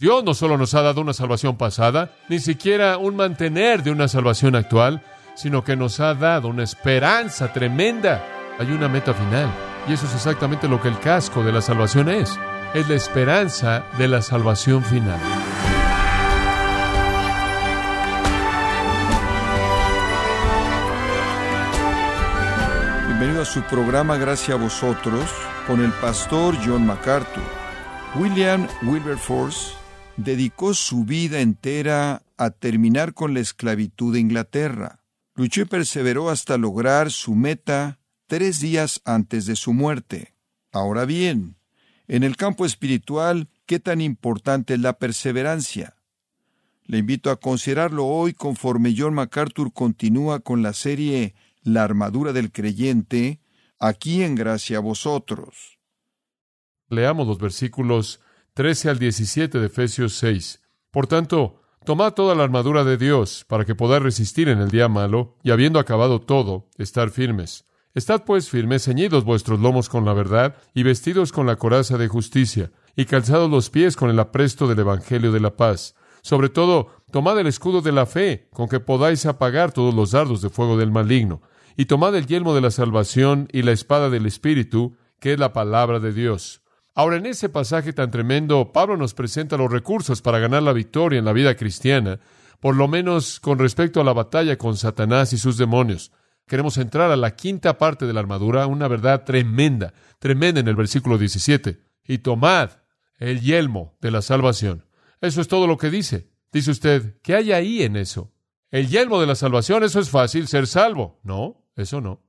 Dios no solo nos ha dado una salvación pasada, ni siquiera un mantener de una salvación actual, sino que nos ha dado una esperanza tremenda. Hay una meta final. Y eso es exactamente lo que el casco de la salvación es. Es la esperanza de la salvación final. Bienvenido a su programa Gracias a vosotros con el pastor John MacArthur. William Wilberforce dedicó su vida entera a terminar con la esclavitud de Inglaterra. Luchó y perseveró hasta lograr su meta tres días antes de su muerte. Ahora bien, en el campo espiritual, ¿qué tan importante es la perseverancia? Le invito a considerarlo hoy conforme John MacArthur continúa con la serie La armadura del creyente, aquí en gracia a vosotros. Leamos los versículos 13 al 17 de Efesios 6. Por tanto, tomad toda la armadura de Dios para que podáis resistir en el día malo y habiendo acabado todo, estar firmes. Estad pues firmes, ceñidos vuestros lomos con la verdad y vestidos con la coraza de justicia y calzados los pies con el apresto del Evangelio de la paz. Sobre todo, tomad el escudo de la fe, con que podáis apagar todos los dardos de fuego del maligno, y tomad el yelmo de la salvación y la espada del Espíritu, que es la palabra de Dios. Ahora, en ese pasaje tan tremendo, Pablo nos presenta los recursos para ganar la victoria en la vida cristiana, por lo menos con respecto a la batalla con Satanás y sus demonios. Queremos entrar a la quinta parte de la armadura, una verdad tremenda, tremenda en el versículo 17. Y tomad el yelmo de la salvación. Eso es todo lo que dice. Dice usted, ¿qué hay ahí en eso? El yelmo de la salvación, eso es fácil, ser salvo. No, eso no.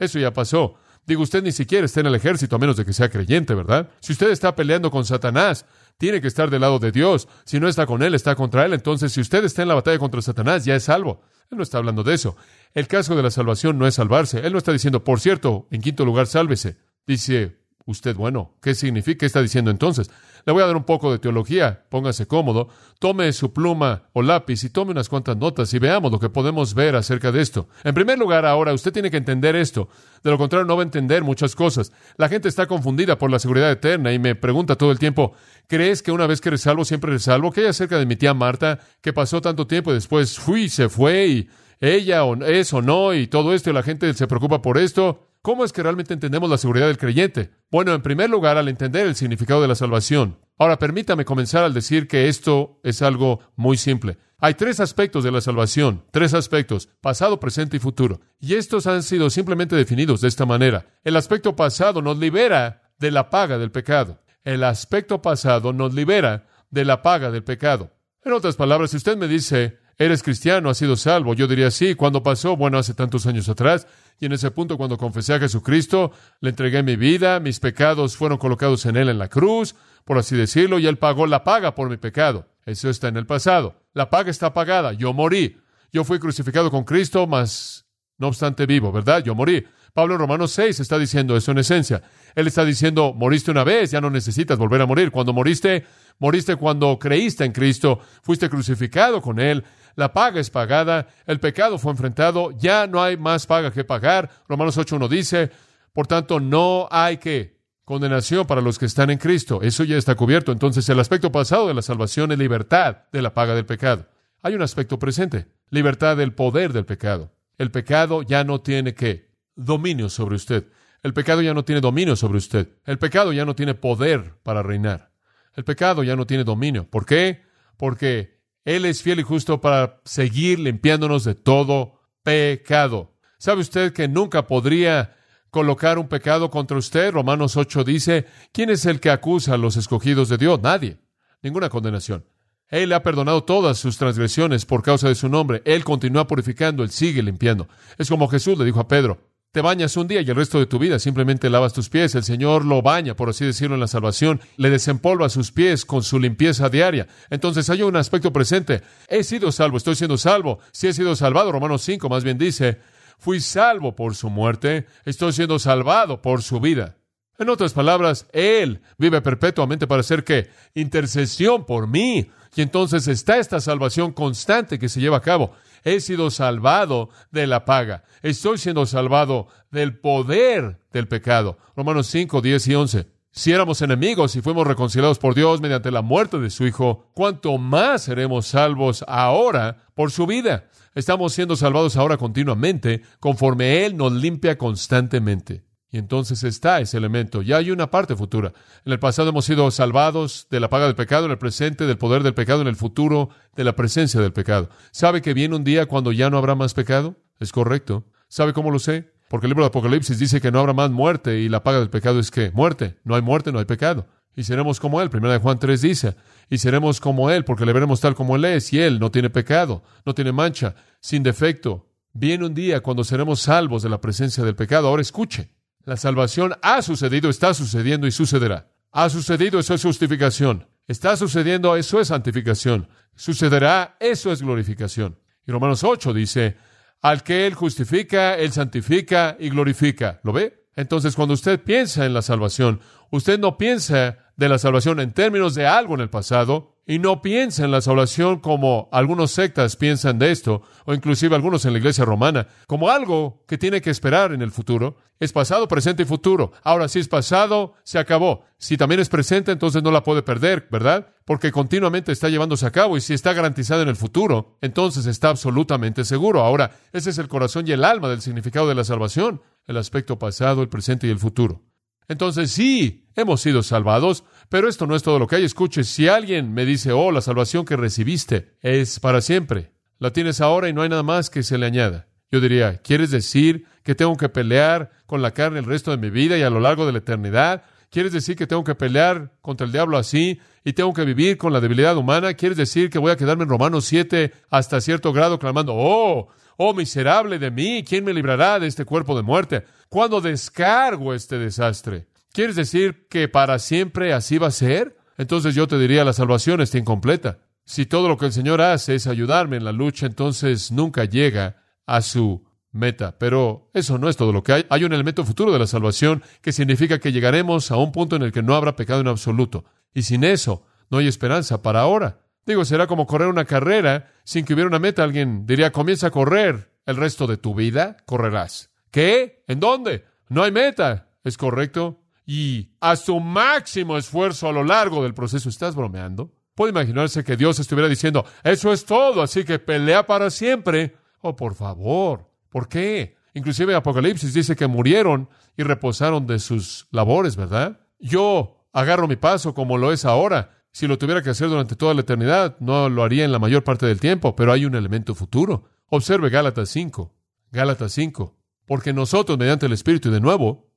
Eso ya pasó. Digo, usted ni siquiera está en el ejército a menos de que sea creyente, ¿verdad? Si usted está peleando con Satanás, tiene que estar del lado de Dios. Si no está con él, está contra él. Entonces, si usted está en la batalla contra Satanás, ya es salvo. Él no está hablando de eso. El casco de la salvación no es salvarse. Él no está diciendo, por cierto, en quinto lugar, sálvese. Dice, usted, bueno, ¿qué significa? ¿Qué está diciendo entonces? Le voy a dar un poco de teología, póngase cómodo, tome su pluma o lápiz y tome unas cuantas notas y veamos lo que podemos ver acerca de esto. En primer lugar, ahora usted tiene que entender esto. De lo contrario, no va a entender muchas cosas. La gente está confundida por la seguridad eterna y me pregunta todo el tiempo, ¿crees que una vez que eres salvo, siempre eres salvo? ¿Qué hay acerca de mi tía Marta, que pasó tanto tiempo y después fui, se fue y ella o es o no y todo esto y la gente se preocupa por esto? ¿Cómo es que realmente entendemos la seguridad del creyente? Bueno, en primer lugar, al entender el significado de la salvación. Ahora, permítame comenzar al decir que esto es algo muy simple. Hay tres aspectos de la salvación, tres aspectos, pasado, presente y futuro. Y estos han sido simplemente definidos de esta manera. El aspecto pasado nos libera de la paga del pecado. El aspecto pasado nos libera de la paga del pecado. En otras palabras, si usted me dice, ¿Eres cristiano? ¿Has sido salvo? Yo diría sí. ¿Cuándo pasó? Bueno, hace tantos años atrás. Y en ese punto, cuando confesé a Jesucristo, le entregué mi vida, mis pecados fueron colocados en Él en la cruz, por así decirlo, y Él pagó la paga por mi pecado. Eso está en el pasado. La paga está pagada. Yo morí. Yo fui crucificado con Cristo, mas no obstante vivo, ¿verdad? Yo morí. Pablo en Romanos 6 está diciendo eso en esencia. Él está diciendo, moriste una vez, ya no necesitas volver a morir. Cuando moriste, moriste cuando creíste en Cristo, fuiste crucificado con Él, la paga es pagada, el pecado fue enfrentado, ya no hay más paga que pagar. Romanos 8.1 dice, por tanto, no hay que condenación para los que están en Cristo. Eso ya está cubierto. Entonces, el aspecto pasado de la salvación es libertad de la paga del pecado. Hay un aspecto presente, libertad del poder del pecado. El pecado ya no tiene que dominio sobre usted. El pecado ya no tiene dominio sobre usted. El pecado ya no tiene poder para reinar. El pecado ya no tiene dominio. ¿Por qué? Porque él es fiel y justo para seguir limpiándonos de todo pecado. ¿Sabe usted que nunca podría colocar un pecado contra usted? Romanos 8 dice, ¿quién es el que acusa a los escogidos de Dios? Nadie. Ninguna condenación. Él ha perdonado todas sus transgresiones por causa de su nombre. Él continúa purificando, Él sigue limpiando. Es como Jesús le dijo a Pedro, te bañas un día y el resto de tu vida simplemente lavas tus pies. El Señor lo baña, por así decirlo, en la salvación. Le desempolva sus pies con su limpieza diaria. Entonces hay un aspecto presente. He sido salvo, estoy siendo salvo. Si he sido salvado, Romanos 5 más bien dice, fui salvo por su muerte, estoy siendo salvado por su vida. En otras palabras, Él vive perpetuamente para hacer que intercesión por mí. Y entonces está esta salvación constante que se lleva a cabo. He sido salvado de la paga. Estoy siendo salvado del poder del pecado. Romanos 5, 10 y 11. Si éramos enemigos y fuimos reconciliados por Dios mediante la muerte de su Hijo, ¿cuánto más seremos salvos ahora por su vida? Estamos siendo salvados ahora continuamente, conforme Él nos limpia constantemente. Entonces está ese elemento. Ya hay una parte futura. En el pasado hemos sido salvados de la paga del pecado, en el presente del poder del pecado, en el futuro de la presencia del pecado. ¿Sabe que viene un día cuando ya no habrá más pecado? Es correcto. ¿Sabe cómo lo sé? Porque el libro de Apocalipsis dice que no habrá más muerte y la paga del pecado es que muerte. No hay muerte, no hay pecado. Y seremos como Él. Primera de Juan 3 dice, y seremos como Él porque le veremos tal como Él es y Él no tiene pecado, no tiene mancha, sin defecto. Viene un día cuando seremos salvos de la presencia del pecado. Ahora escuche, la salvación ha sucedido, está sucediendo y sucederá. Ha sucedido, eso es justificación. Está sucediendo, eso es santificación. Sucederá, eso es glorificación. Y Romanos 8 dice, al que Él justifica, Él santifica y glorifica. ¿Lo ve? Entonces, cuando usted piensa en la salvación, usted no piensa de la salvación en términos de algo en el pasado, y no piensa en la salvación como algunos sectas piensan de esto, o inclusive algunos en la iglesia romana, como algo que tiene que esperar en el futuro. Es pasado, presente y futuro. Ahora, si es pasado, se acabó. Si también es presente, entonces no la puede perder, ¿verdad? Porque continuamente está llevándose a cabo y si está garantizado en el futuro, entonces está absolutamente seguro. Ahora, ese es el corazón y el alma del significado de la salvación, el aspecto pasado, el presente y el futuro. Entonces sí, hemos sido salvados, pero esto no es todo lo que hay. Escuche, si alguien me dice, oh, la salvación que recibiste es para siempre, la tienes ahora y no hay nada más que se le añada. Yo diría, ¿quieres decir que tengo que pelear con la carne el resto de mi vida y a lo largo de la eternidad? ¿Quieres decir que tengo que pelear contra el diablo así y tengo que vivir con la debilidad humana? ¿Quieres decir que voy a quedarme en Romanos 7 hasta cierto grado clamando, oh, oh miserable de mí, ¿quién me librará de este cuerpo de muerte? ¿Cuándo descargo este desastre? ¿Quieres decir que para siempre así va a ser? Entonces yo te diría, la salvación está incompleta. Si todo lo que el Señor hace es ayudarme en la lucha, entonces nunca llega a su meta. Pero eso no es todo lo que hay. Hay un elemento futuro de la salvación que significa que llegaremos a un punto en el que no habrá pecado en absoluto. Y sin eso, no hay esperanza para ahora. Digo, será como correr una carrera sin que hubiera una meta. Alguien diría, comienza a correr el resto de tu vida, correrás. ¿Qué? ¿En dónde? No hay meta. ¿Es correcto? Y a su máximo esfuerzo a lo largo del proceso, ¿estás bromeando? Puede imaginarse que Dios estuviera diciendo, eso es todo, así que pelea para siempre. Oh, por favor. ¿Por qué? Inclusive Apocalipsis dice que murieron y reposaron de sus labores, ¿verdad? Yo agarro mi paso como lo es ahora. Si lo tuviera que hacer durante toda la eternidad, no lo haría en la mayor parte del tiempo, pero hay un elemento futuro. Observe Gálatas 5. Gálatas 5. Porque nosotros, mediante el Espíritu, y de nuevo,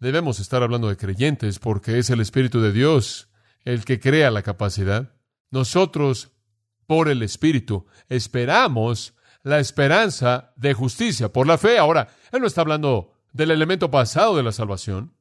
debemos estar hablando de creyentes, porque es el Espíritu de Dios el que crea la capacidad. Nosotros, por el Espíritu, esperamos la esperanza de justicia por la fe. Ahora, Él no está hablando del elemento pasado de la salvación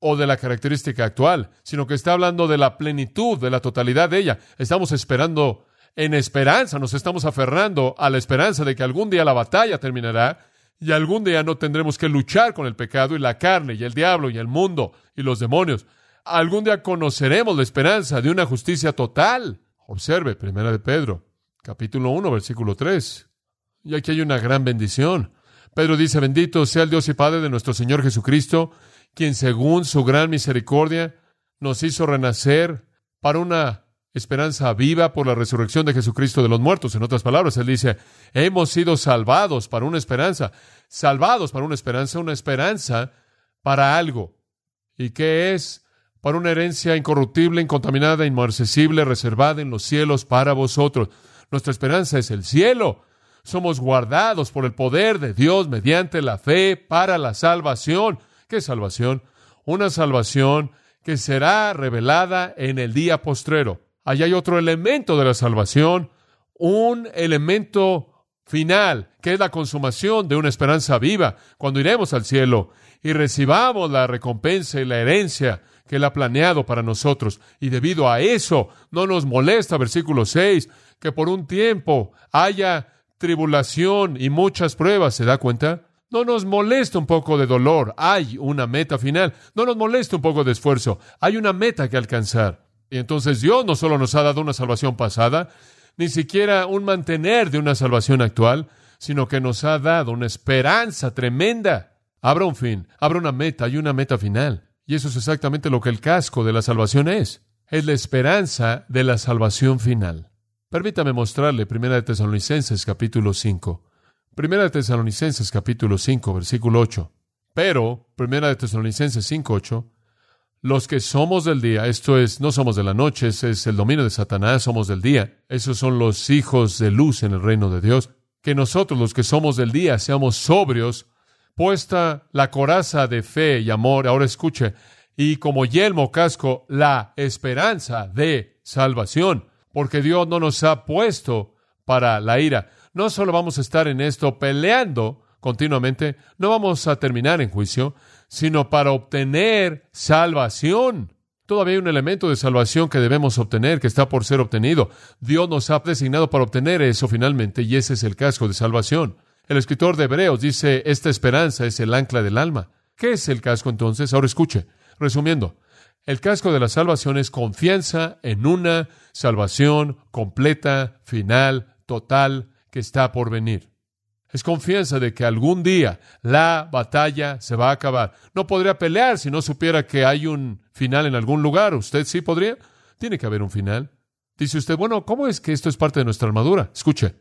o de la característica actual, sino que está hablando de la plenitud, de la totalidad de ella. Estamos esperando en esperanza, nos estamos aferrando a la esperanza de que algún día la batalla terminará y algún día no tendremos que luchar con el pecado y la carne y el diablo y el mundo y los demonios. Algún día conoceremos la esperanza de una justicia total. Observe, primera de Pedro, capítulo 1, versículo 3. Y aquí hay una gran bendición. Pedro dice, bendito sea el Dios y Padre de nuestro Señor Jesucristo, quien según su gran misericordia nos hizo renacer para una esperanza viva por la resurrección de Jesucristo de los muertos. En otras palabras, él dice, hemos sido salvados para una esperanza, salvados para una esperanza, una esperanza para algo. ¿Y qué es? Para una herencia incorruptible, incontaminada, inmarcesible, reservada en los cielos para vosotros. Nuestra esperanza es el cielo. Somos guardados por el poder de Dios mediante la fe para la salvación. ¿Qué salvación? Una salvación que será revelada en el día postrero. Allí hay otro elemento de la salvación, un elemento final, que es la consumación de una esperanza viva, cuando iremos al cielo y recibamos la recompensa y la herencia que Él ha planeado para nosotros. Y debido a eso, no nos molesta, versículo 6, que por un tiempo haya tribulación y muchas pruebas, ¿se da cuenta? No nos molesta un poco de dolor, hay una meta final. No nos molesta un poco de esfuerzo, hay una meta que alcanzar. Y entonces Dios no solo nos ha dado una salvación pasada, ni siquiera un mantener de una salvación actual, sino que nos ha dado una esperanza tremenda. Habrá un fin, habrá una meta y una meta final. Y eso es exactamente lo que el casco de la salvación es. Es la esperanza de la salvación final. Permítame mostrarle 1 de Tesalonicenses capítulo 5. 1 de Tesalonicenses capítulo 5, versículo 8. Pero, 1 de Tesalonicenses 5, 8, los que somos del día, esto es, no somos de la noche, ese es el dominio de Satanás, somos del día. Esos son los hijos de luz en el reino de Dios. Que nosotros, los que somos del día, seamos sobrios, puesta la coraza de fe y amor, ahora escuche, y como yelmo casco, la esperanza de salvación, porque Dios no nos ha puesto para la ira. No solo vamos a estar en esto peleando continuamente, no vamos a terminar en juicio, sino para obtener salvación. Todavía hay un elemento de salvación que debemos obtener, que está por ser obtenido. Dios nos ha designado para obtener eso finalmente, y ese es el casco de salvación. El escritor de Hebreos dice, esta esperanza es el ancla del alma. ¿Qué es el casco entonces? Ahora escuche. Resumiendo, el casco de la salvación es confianza en una salvación completa, final, total, que está por venir. Es confianza de que algún día la batalla se va a acabar. No podría pelear si no supiera que hay un final en algún lugar. ¿Usted sí podría? Tiene que haber un final. Dice usted, bueno, ¿cómo es que esto es parte de nuestra armadura? Escuche.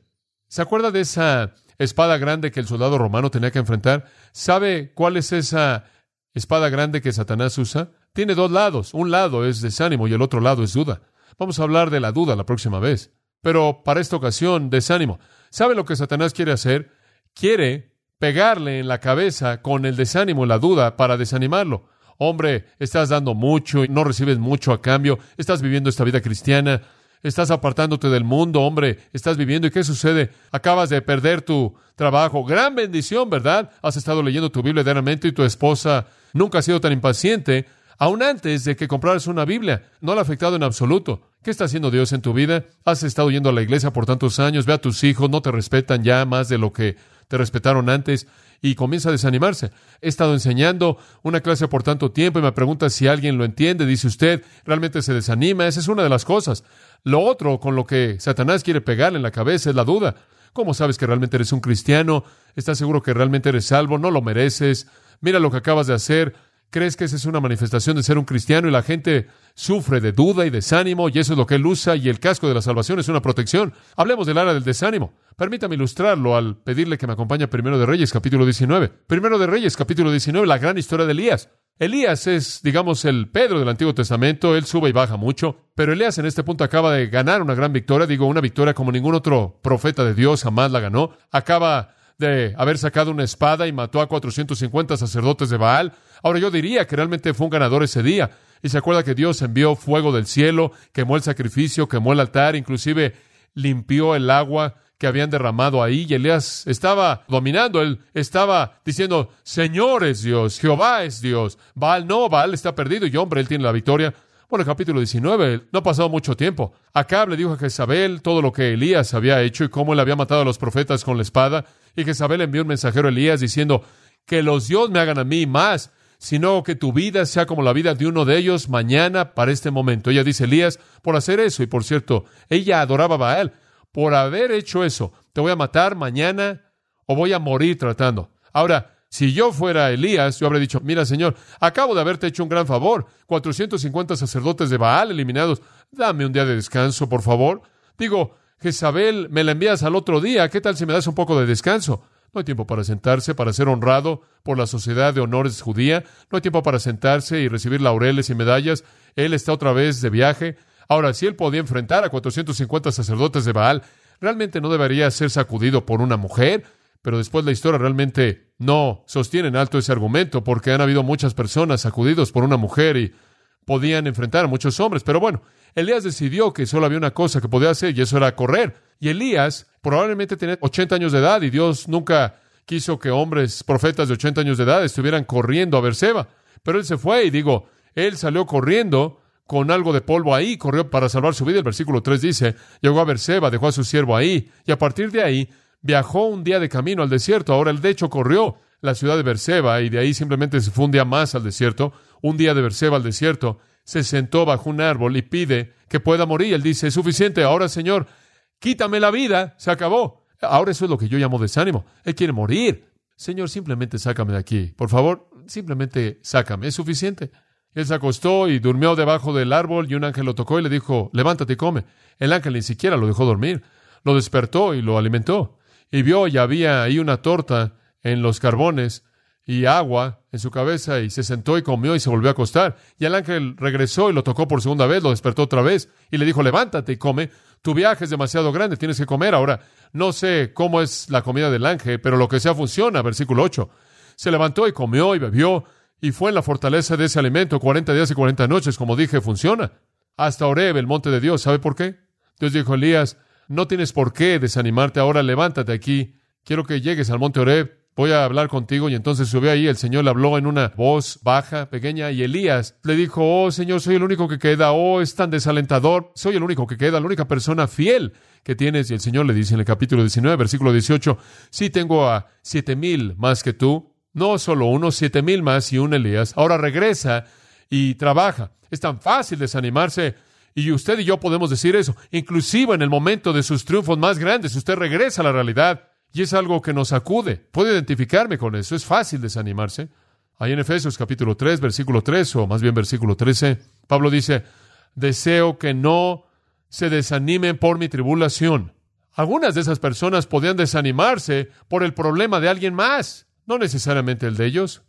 ¿Se acuerda de esa espada grande que el soldado romano tenía que enfrentar? ¿Sabe cuál es esa espada grande que Satanás usa? Tiene dos lados. Un lado es desánimo y el otro lado es duda. Vamos a hablar de la duda la próxima vez. Pero para esta ocasión, desánimo. ¿Sabe lo que Satanás quiere hacer? quiere pegarle en la cabeza con el desánimo la duda para desanimarlo. Hombre, estás dando mucho y no recibes mucho a cambio, estás viviendo esta vida cristiana, estás apartándote del mundo, hombre, estás viviendo y ¿qué sucede? Acabas de perder tu trabajo. Gran bendición, ¿verdad? Has estado leyendo tu Biblia diariamente y tu esposa nunca ha sido tan impaciente, aún antes de que compraras una Biblia. No le ha afectado en absoluto. ¿Qué está haciendo Dios en tu vida? Has estado yendo a la iglesia por tantos años, ve a tus hijos, no te respetan ya más de lo que te respetaron antes y comienza a desanimarse. He estado enseñando una clase por tanto tiempo y me pregunta si alguien lo entiende. Dice usted, realmente se desanima. Esa es una de las cosas. Lo otro con lo que Satanás quiere pegarle en la cabeza es la duda. ¿Cómo sabes que realmente eres un cristiano? ¿Estás seguro que realmente eres salvo? ¿No lo mereces? Mira lo que acabas de hacer. ¿Crees que esa es una manifestación de ser un cristiano y la gente sufre de duda y desánimo y eso es lo que él usa y el casco de la salvación es una protección? Hablemos del área del desánimo. Permítame ilustrarlo al pedirle que me acompañe a Primero de Reyes, capítulo 19. Primero de Reyes, capítulo 19, la gran historia de Elías. Elías es, digamos, el Pedro del Antiguo Testamento, él sube y baja mucho, pero Elías en este punto acaba de ganar una gran victoria, digo, una victoria como ningún otro profeta de Dios jamás la ganó. Acaba de haber sacado una espada y mató a 450 sacerdotes de Baal. Ahora yo diría que realmente fue un ganador ese día. Y se acuerda que Dios envió fuego del cielo, quemó el sacrificio, quemó el altar, inclusive limpió el agua que habían derramado ahí y Elías estaba dominando, él estaba diciendo, Señor es Dios, Jehová es Dios, Baal no, Baal está perdido y hombre, él tiene la victoria. Bueno, el capítulo 19, no ha pasado mucho tiempo. Acab le dijo a Jezabel todo lo que Elías había hecho y cómo él había matado a los profetas con la espada. Y Jezabel envió un mensajero a Elías diciendo, que los dios me hagan a mí más, sino que tu vida sea como la vida de uno de ellos mañana para este momento. Ella dice, Elías, por hacer eso, y por cierto, ella adoraba a Baal, por haber hecho eso, te voy a matar mañana o voy a morir tratando. Ahora, si yo fuera Elías, yo habría dicho, mira Señor, acabo de haberte hecho un gran favor, 450 sacerdotes de Baal eliminados, dame un día de descanso, por favor. Digo, Jezabel, me la envías al otro día, ¿qué tal si me das un poco de descanso? No hay tiempo para sentarse, para ser honrado por la sociedad de honores judía. No hay tiempo para sentarse y recibir laureles y medallas. Él está otra vez de viaje. Ahora, si él podía enfrentar a 450 sacerdotes de Baal, realmente no debería ser sacudido por una mujer. Pero después la historia realmente no sostiene en alto ese argumento, porque han habido muchas personas sacudidos por una mujer y podían enfrentar a muchos hombres. Pero bueno, Elías decidió que solo había una cosa que podía hacer y eso era correr. Y Elías probablemente tenía 80 años de edad y Dios nunca quiso que hombres profetas de 80 años de edad estuvieran corriendo a Berseba. Pero él se fue y digo, él salió corriendo con algo de polvo ahí, corrió para salvar su vida. El versículo 3 dice, llegó a Berseba, dejó a su siervo ahí y a partir de ahí viajó un día de camino al desierto. Ahora el de hecho corrió la ciudad de Berseba y de ahí simplemente se fue un día más al desierto, un día de Berseba al desierto, se sentó bajo un árbol y pide que pueda morir. Él dice, es suficiente, ahora Señor, quítame la vida, se acabó. Ahora eso es lo que yo llamo desánimo. Él quiere morir. Señor, simplemente sácame de aquí. Por favor, simplemente sácame. Es suficiente. Él se acostó y durmió debajo del árbol y un ángel lo tocó y le dijo, levántate y come. El ángel ni siquiera lo dejó dormir. Lo despertó y lo alimentó. Y vio y había ahí una torta en los carbones y agua en su cabeza y se sentó y comió y se volvió a acostar. Y el ángel regresó y lo tocó por segunda vez, lo despertó otra vez y le dijo, levántate y come. Tu viaje es demasiado grande, tienes que comer ahora. No sé cómo es la comida del ángel, pero lo que sea funciona. Versículo 8. Se levantó y comió y bebió y fue en la fortaleza de ese alimento 40 días y 40 noches. Como dije, funciona. Hasta Oreb, el monte de Dios. ¿Sabe por qué? Dios dijo Elías, no tienes por qué desanimarte ahora, levántate aquí. Quiero que llegues al monte Oreb voy a hablar contigo. Y entonces subió ahí, el Señor le habló en una voz baja, pequeña, y Elías le dijo, oh Señor, soy el único que queda, oh, es tan desalentador, soy el único que queda, la única persona fiel que tienes. Y el Señor le dice en el capítulo 19, versículo 18, sí tengo a siete mil más que tú, no solo uno, siete mil más y un Elías. Ahora regresa y trabaja. Es tan fácil desanimarse. Y usted y yo podemos decir eso. Inclusive en el momento de sus triunfos más grandes, usted regresa a la realidad. Y es algo que nos acude. Puedo identificarme con eso. Es fácil desanimarse. Ahí en Efesios capítulo 3, versículo 3, o más bien versículo 13, Pablo dice, deseo que no se desanimen por mi tribulación. Algunas de esas personas podían desanimarse por el problema de alguien más, no necesariamente el de ellos.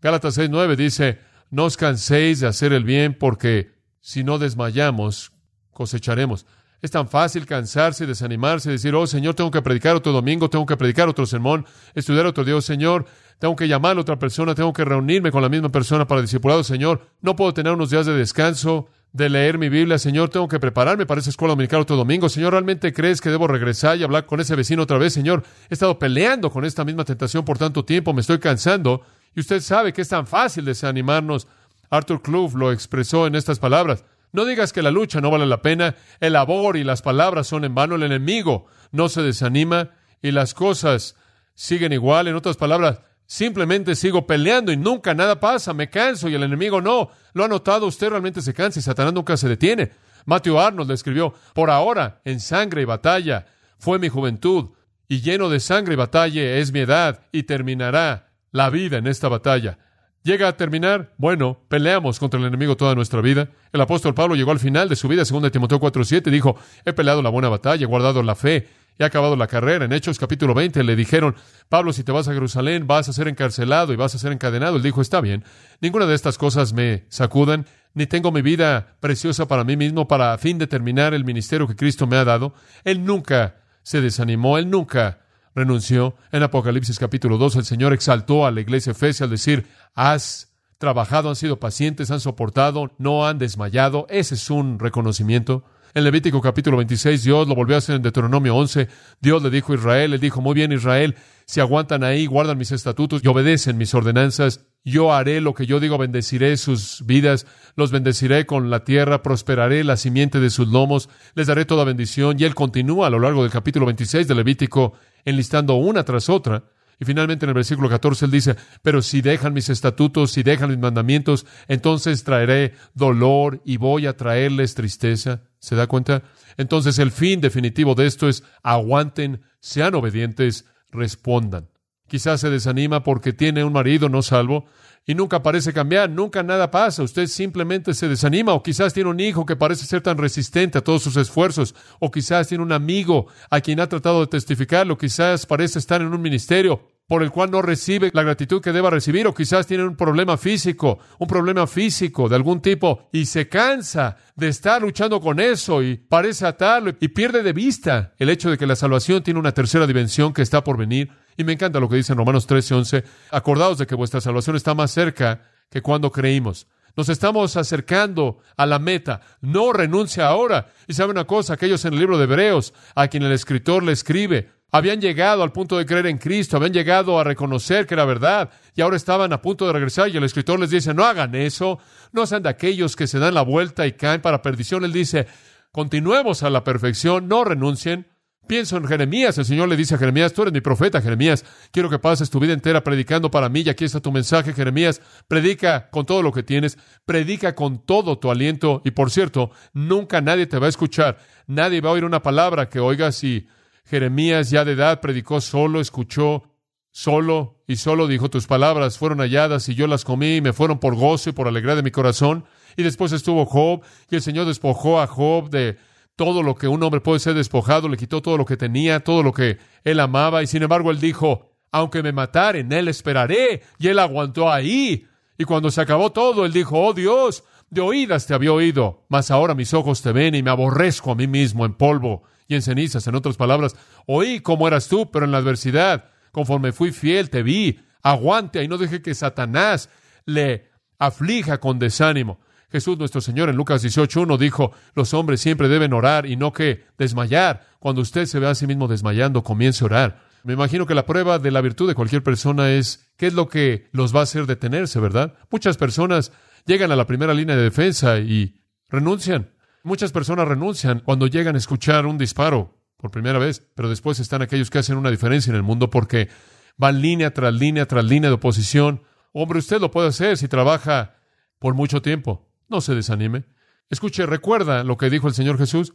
Gálatas 6, 9 dice, no os canséis de hacer el bien porque si no desmayamos, cosecharemos. Es tan fácil cansarse, desanimarse, decir, oh Señor, tengo que predicar otro domingo, tengo que predicar otro sermón, estudiar otro Dios, Señor, tengo que llamar a otra persona, tengo que reunirme con la misma persona para discipulado, Señor, no puedo tener unos días de descanso, de leer mi Biblia, Señor, tengo que prepararme para esa escuela dominical otro domingo, Señor, ¿realmente crees que debo regresar y hablar con ese vecino otra vez, Señor? He estado peleando con esta misma tentación por tanto tiempo, me estoy cansando, y usted sabe que es tan fácil desanimarnos. Arthur Clough lo expresó en estas palabras. No digas que la lucha no vale la pena, el labor y las palabras son en vano, el enemigo no se desanima y las cosas siguen igual. En otras palabras, simplemente sigo peleando y nunca nada pasa, me canso y el enemigo no. Lo ha notado, usted realmente se cansa y Satanás nunca se detiene. Matthew Arnold escribió, por ahora, en sangre y batalla, fue mi juventud, y lleno de sangre y batalla es mi edad, y terminará la vida en esta batalla. Llega a terminar, bueno, peleamos contra el enemigo toda nuestra vida. El apóstol Pablo llegó al final de su vida, 2 Timoteo 4:7, dijo, he peleado la buena batalla, he guardado la fe, he acabado la carrera. En Hechos capítulo 20 le dijeron, Pablo, si te vas a Jerusalén vas a ser encarcelado y vas a ser encadenado. Él dijo, está bien, ninguna de estas cosas me sacudan, ni tengo mi vida preciosa para mí mismo para a fin de terminar el ministerio que Cristo me ha dado. Él nunca se desanimó, él nunca renunció. En Apocalipsis capítulo 2 el Señor exaltó a la iglesia Efesia al decir, has trabajado, han sido pacientes, han soportado, no han desmayado. Ese es un reconocimiento. En Levítico capítulo 26 Dios lo volvió a hacer en Deuteronomio 11. Dios le dijo a Israel, le dijo, muy bien Israel, si aguantan ahí, guardan mis estatutos y obedecen mis ordenanzas, yo haré lo que yo digo, bendeciré sus vidas, los bendeciré con la tierra, prosperaré la simiente de sus lomos, les daré toda bendición. Y él continúa a lo largo del capítulo 26 de Levítico enlistando una tras otra. Y finalmente en el versículo 14 él dice, pero si dejan mis estatutos, si dejan mis mandamientos, entonces traeré dolor y voy a traerles tristeza. ¿Se da cuenta? Entonces el fin definitivo de esto es aguanten, sean obedientes, respondan. Quizás se desanima porque tiene un marido no salvo y nunca parece cambiar, nunca nada pasa, usted simplemente se desanima o quizás tiene un hijo que parece ser tan resistente a todos sus esfuerzos o quizás tiene un amigo a quien ha tratado de testificarlo, quizás parece estar en un ministerio por el cual no recibe la gratitud que deba recibir, o quizás tiene un problema físico, un problema físico de algún tipo, y se cansa de estar luchando con eso y parece atarlo y pierde de vista el hecho de que la salvación tiene una tercera dimensión que está por venir. Y me encanta lo que dice en Romanos 13, 11. Acordaos de que vuestra salvación está más cerca que cuando creímos. Nos estamos acercando a la meta. No renuncia ahora. Y sabe una cosa, aquellos en el libro de Hebreos, a quien el escritor le escribe, habían llegado al punto de creer en Cristo, habían llegado a reconocer que era verdad y ahora estaban a punto de regresar y el escritor les dice, no hagan eso, no sean de aquellos que se dan la vuelta y caen para perdición. Él dice, continuemos a la perfección, no renuncien. Pienso en Jeremías, el Señor le dice a Jeremías, tú eres mi profeta, Jeremías, quiero que pases tu vida entera predicando para mí. Y aquí está tu mensaje, Jeremías, predica con todo lo que tienes, predica con todo tu aliento. Y por cierto, nunca nadie te va a escuchar, nadie va a oír una palabra que oigas y Jeremías, ya de edad, predicó solo, escuchó solo y solo dijo, tus palabras fueron halladas y yo las comí y me fueron por gozo y por alegría de mi corazón. Y después estuvo Job y el Señor despojó a Job de todo lo que un hombre puede ser despojado, le quitó todo lo que tenía, todo lo que él amaba, y sin embargo él dijo, aunque me mataren, él esperaré, y él aguantó ahí. Y cuando se acabó todo, él dijo, oh Dios, de oídas te había oído, mas ahora mis ojos te ven y me aborrezco a mí mismo en polvo y en cenizas. En otras palabras, oí cómo eras tú, pero en la adversidad, conforme fui fiel, te vi. Aguante y no deje que Satanás le aflija con desánimo. Jesús nuestro Señor en Lucas 18.1 dijo, los hombres siempre deben orar y no que desmayar. Cuando usted se ve a sí mismo desmayando, comience a orar. Me imagino que la prueba de la virtud de cualquier persona es qué es lo que los va a hacer detenerse, ¿verdad? Muchas personas llegan a la primera línea de defensa y renuncian. Muchas personas renuncian cuando llegan a escuchar un disparo por primera vez, pero después están aquellos que hacen una diferencia en el mundo porque van línea tras línea tras línea de oposición. Hombre, usted lo puede hacer si trabaja por mucho tiempo. No se desanime. Escuche, recuerda lo que dijo el Señor Jesús.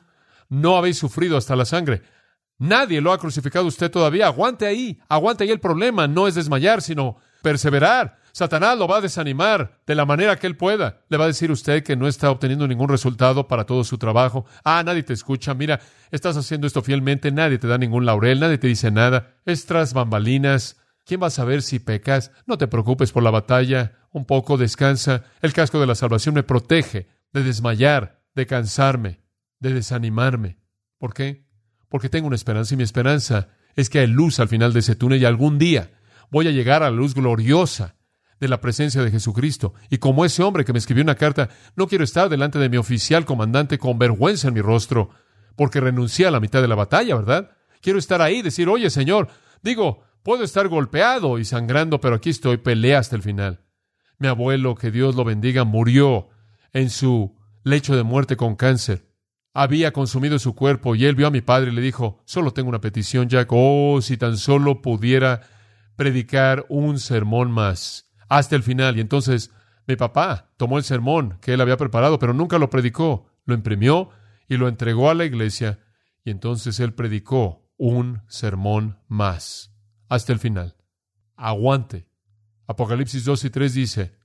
No habéis sufrido hasta la sangre. Nadie lo ha crucificado usted todavía. Aguante ahí, aguante ahí. El problema no es desmayar, sino perseverar. Satanás lo va a desanimar de la manera que él pueda. Le va a decir usted que no está obteniendo ningún resultado para todo su trabajo. Ah, nadie te escucha. Mira, estás haciendo esto fielmente. Nadie te da ningún laurel. Nadie te dice nada. Es tras bambalinas. ¿Quién va a saber si pecas? No te preocupes por la batalla un poco, descansa. El casco de la salvación me protege de desmayar, de cansarme, de desanimarme. ¿Por qué? Porque tengo una esperanza y mi esperanza es que hay luz al final de ese túnel y algún día voy a llegar a la luz gloriosa de la presencia de Jesucristo. Y como ese hombre que me escribió una carta, no quiero estar delante de mi oficial comandante con vergüenza en mi rostro, porque renuncié a la mitad de la batalla, ¿verdad? Quiero estar ahí y decir, oye, Señor, digo, puedo estar golpeado y sangrando, pero aquí estoy, pelea hasta el final. Mi abuelo, que Dios lo bendiga, murió en su lecho de muerte con cáncer. Había consumido su cuerpo y él vio a mi padre y le dijo, solo tengo una petición, Jack. Oh, si tan solo pudiera predicar un sermón más hasta el final. Y entonces mi papá tomó el sermón que él había preparado, pero nunca lo predicó. Lo imprimió y lo entregó a la iglesia. Y entonces él predicó un sermón más hasta el final. Aguante. Apocalipsis 2 y 3 dice,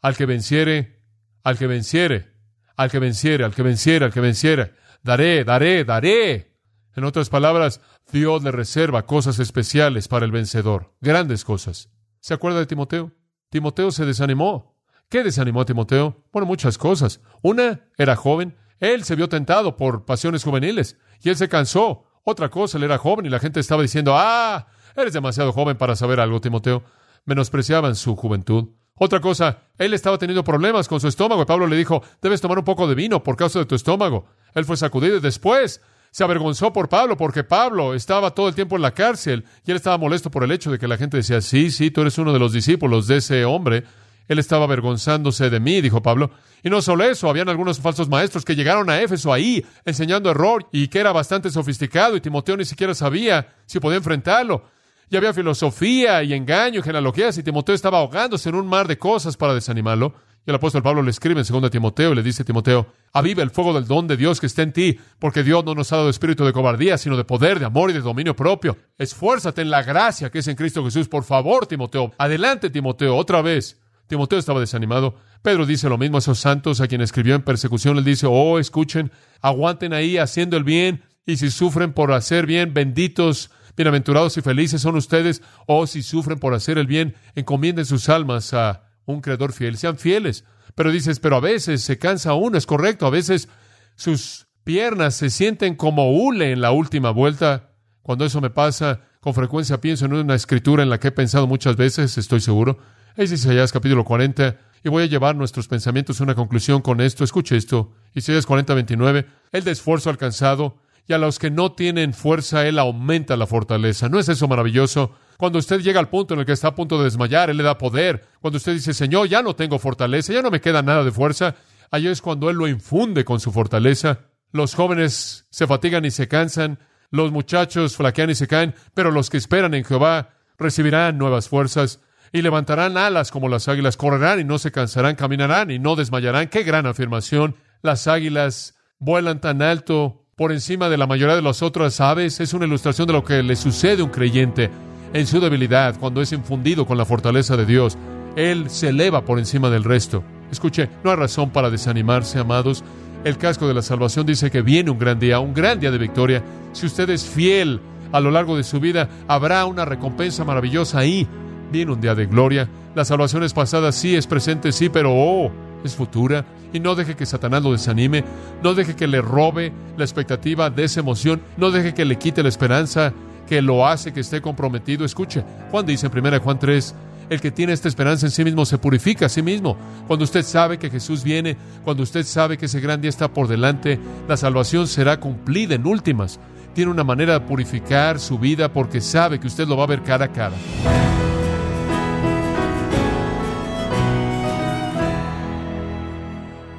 al que venciere, al que venciere, al que venciere, al que venciere, al que venciere, daré, daré, daré. En otras palabras, Dios le reserva cosas especiales para el vencedor, grandes cosas. ¿Se acuerda de Timoteo? Timoteo se desanimó. ¿Qué desanimó a Timoteo? Bueno, muchas cosas. Una, era joven. Él se vio tentado por pasiones juveniles y él se cansó. Otra cosa, él era joven y la gente estaba diciendo, ah, eres demasiado joven para saber algo, Timoteo menospreciaban su juventud. Otra cosa, él estaba teniendo problemas con su estómago y Pablo le dijo, debes tomar un poco de vino por causa de tu estómago. Él fue sacudido y después se avergonzó por Pablo porque Pablo estaba todo el tiempo en la cárcel y él estaba molesto por el hecho de que la gente decía, sí, sí, tú eres uno de los discípulos de ese hombre. Él estaba avergonzándose de mí, dijo Pablo. Y no solo eso, habían algunos falsos maestros que llegaron a Éfeso ahí enseñando error y que era bastante sofisticado y Timoteo ni siquiera sabía si podía enfrentarlo. Y había filosofía y engaño y genealogías, y Timoteo estaba ahogándose en un mar de cosas para desanimarlo. Y el apóstol Pablo le escribe en 2 Timoteo y le dice a Timoteo, aviva el fuego del don de Dios que está en ti, porque Dios no nos ha dado espíritu de cobardía, sino de poder, de amor y de dominio propio. Esfuérzate en la gracia que es en Cristo Jesús. Por favor, Timoteo. Adelante, Timoteo, otra vez. Timoteo estaba desanimado. Pedro dice lo mismo a esos santos a quien escribió en persecución. Él dice, oh, escuchen, aguanten ahí haciendo el bien, y si sufren por hacer bien, benditos Bienaventurados y felices son ustedes, o oh, si sufren por hacer el bien, encomienden sus almas a un creador fiel, sean fieles. Pero dices, pero a veces se cansa uno, es correcto, a veces sus piernas se sienten como hule en la última vuelta. Cuando eso me pasa, con frecuencia pienso en una escritura en la que he pensado muchas veces, estoy seguro. Es Isaías capítulo 40, y voy a llevar nuestros pensamientos a una conclusión con esto. Escuche esto. Isaías 40, 29. El de esfuerzo alcanzado y a los que no tienen fuerza, Él aumenta la fortaleza. ¿No es eso maravilloso? Cuando usted llega al punto en el que está a punto de desmayar, Él le da poder. Cuando usted dice, Señor, ya no tengo fortaleza, ya no me queda nada de fuerza, ahí es cuando Él lo infunde con su fortaleza. Los jóvenes se fatigan y se cansan, los muchachos flaquean y se caen, pero los que esperan en Jehová recibirán nuevas fuerzas y levantarán alas como las águilas, correrán y no se cansarán, caminarán y no desmayarán. Qué gran afirmación. Las águilas vuelan tan alto por encima de la mayoría de las otras aves es una ilustración de lo que le sucede a un creyente. en su debilidad, cuando es infundido con la fortaleza de Dios, Él se eleva por encima del resto. Escuche, no hay razón para desanimarse, amados. El casco de la salvación dice que viene un gran día, un gran día de victoria. Si usted es fiel a lo largo de su vida, habrá una recompensa maravillosa ahí. Viene un día de gloria. La salvación es pasada, sí, es presente, sí, pero oh, es futura. Y no deje que Satanás lo desanime. No deje que le robe la expectativa de esa emoción. No deje que le quite la esperanza que lo hace que esté comprometido. Escuche, Juan dice en 1 Juan 3, el que tiene esta esperanza en sí mismo se purifica a sí mismo. Cuando usted sabe que Jesús viene, cuando usted sabe que ese gran día está por delante, la salvación será cumplida en últimas. Tiene una manera de purificar su vida porque sabe que usted lo va a ver cara a cara.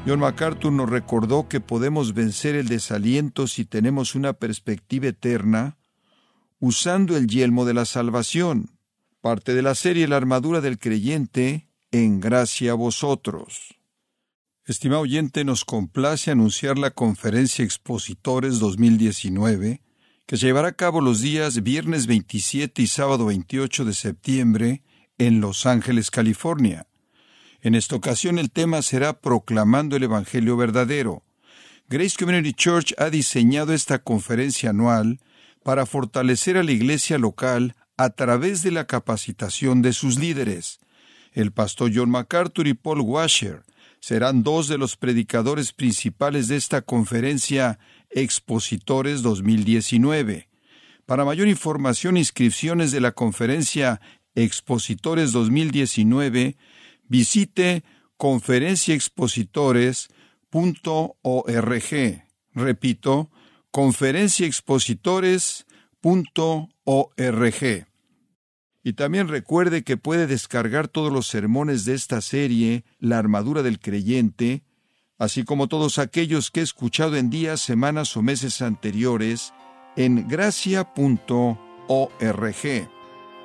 John MacArthur nos recordó que podemos vencer el desaliento si tenemos una perspectiva eterna usando el yelmo de la salvación, parte de la serie La armadura del creyente, en gracia a vosotros. Estimado oyente, nos complace anunciar la conferencia Expositores 2019, que se llevará a cabo los días viernes 27 y sábado 28 de septiembre en Los Ángeles, California. En esta ocasión el tema será Proclamando el Evangelio verdadero. Grace Community Church ha diseñado esta conferencia anual para fortalecer a la iglesia local a través de la capacitación de sus líderes. El pastor John MacArthur y Paul Washer serán dos de los predicadores principales de esta conferencia Expositores 2019. Para mayor información e inscripciones de la conferencia Expositores 2019, visite conferenciaexpositores.org. Repito, conferenciaexpositores.org. Y también recuerde que puede descargar todos los sermones de esta serie, La armadura del creyente, así como todos aquellos que he escuchado en días, semanas o meses anteriores, en gracia.org.